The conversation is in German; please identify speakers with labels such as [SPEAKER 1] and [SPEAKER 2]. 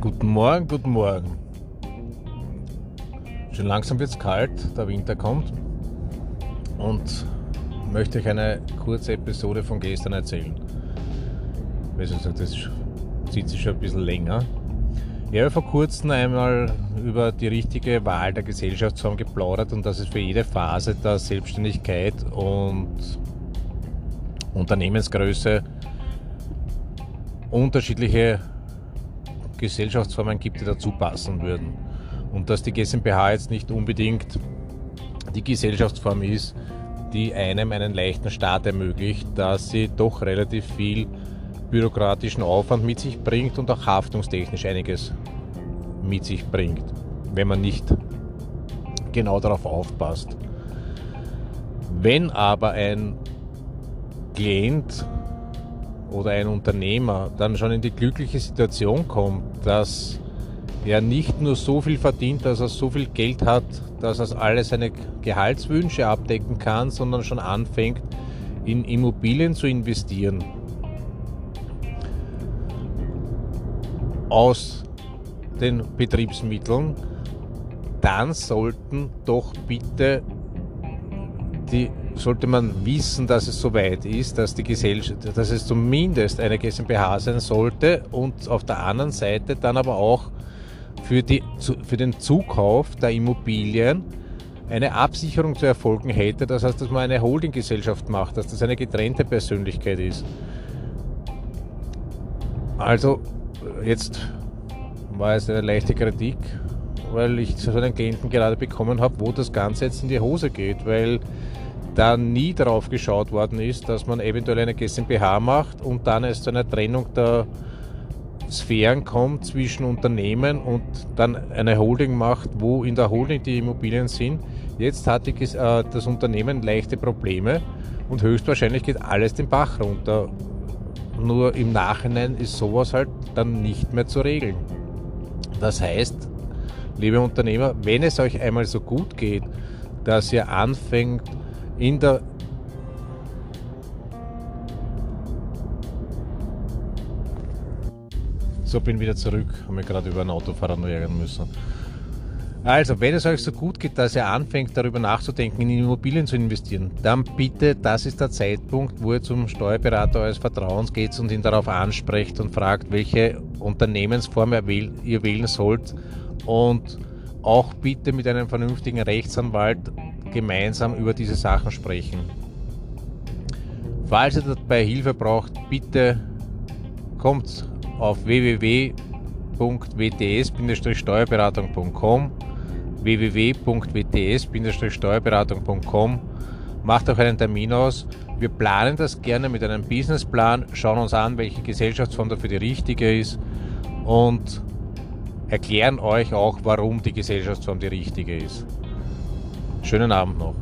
[SPEAKER 1] Guten Morgen, guten Morgen. Schon langsam wird es kalt, der Winter kommt und möchte euch eine kurze Episode von gestern erzählen. Wie gesagt, das zieht sich schon ein bisschen länger. Ich habe vor kurzem einmal über die richtige Wahl der Gesellschaftsform geplaudert und dass es für jede Phase der Selbstständigkeit und Unternehmensgröße unterschiedliche Gesellschaftsformen gibt, die dazu passen würden. Und dass die GmbH jetzt nicht unbedingt die Gesellschaftsform ist, die einem einen leichten Start ermöglicht, dass sie doch relativ viel bürokratischen Aufwand mit sich bringt und auch haftungstechnisch einiges mit sich bringt, wenn man nicht genau darauf aufpasst. Wenn aber ein Klient oder ein Unternehmer dann schon in die glückliche Situation kommt, dass er nicht nur so viel verdient, dass er so viel Geld hat, dass er alle seine Gehaltswünsche abdecken kann, sondern schon anfängt, in Immobilien zu investieren. Aus den Betriebsmitteln, dann sollten doch bitte die sollte man wissen, dass es soweit ist, dass die Gesellschaft, dass es zumindest eine GmbH sein sollte und auf der anderen Seite dann aber auch für, die, für den Zukauf der Immobilien eine Absicherung zu erfolgen hätte. Das heißt, dass man eine Holdinggesellschaft macht, dass das eine getrennte Persönlichkeit ist. Also, jetzt war es eine leichte Kritik, weil ich so einen Klienten gerade bekommen habe, wo das Ganze jetzt in die Hose geht, weil da nie darauf geschaut worden ist, dass man eventuell eine GmbH macht und dann es zu einer Trennung der Sphären kommt zwischen Unternehmen und dann eine Holding macht, wo in der Holding die Immobilien sind. Jetzt hat die, äh, das Unternehmen leichte Probleme und höchstwahrscheinlich geht alles den Bach runter. Nur im Nachhinein ist sowas halt dann nicht mehr zu regeln. Das heißt, liebe Unternehmer, wenn es euch einmal so gut geht, dass ihr anfängt, in der So, bin wieder zurück. Haben wir gerade über einen Autofahrer nur ärgern müssen. Also, wenn es euch so gut geht, dass ihr anfängt, darüber nachzudenken, in Immobilien zu investieren, dann bitte, das ist der Zeitpunkt, wo ihr zum Steuerberater eures Vertrauens geht und ihn darauf ansprecht und fragt, welche Unternehmensform ihr wählen sollt und auch bitte mit einem vernünftigen Rechtsanwalt gemeinsam über diese Sachen sprechen. Falls ihr dabei Hilfe braucht, bitte kommt auf www.wts-steuerberatung.com www.wts-steuerberatung.com Macht auch einen Termin aus. Wir planen das gerne mit einem Businessplan, schauen uns an, welche Gesellschaftsform dafür die richtige ist und erklären euch auch, warum die Gesellschaftsform die richtige ist. Schönen Abend noch.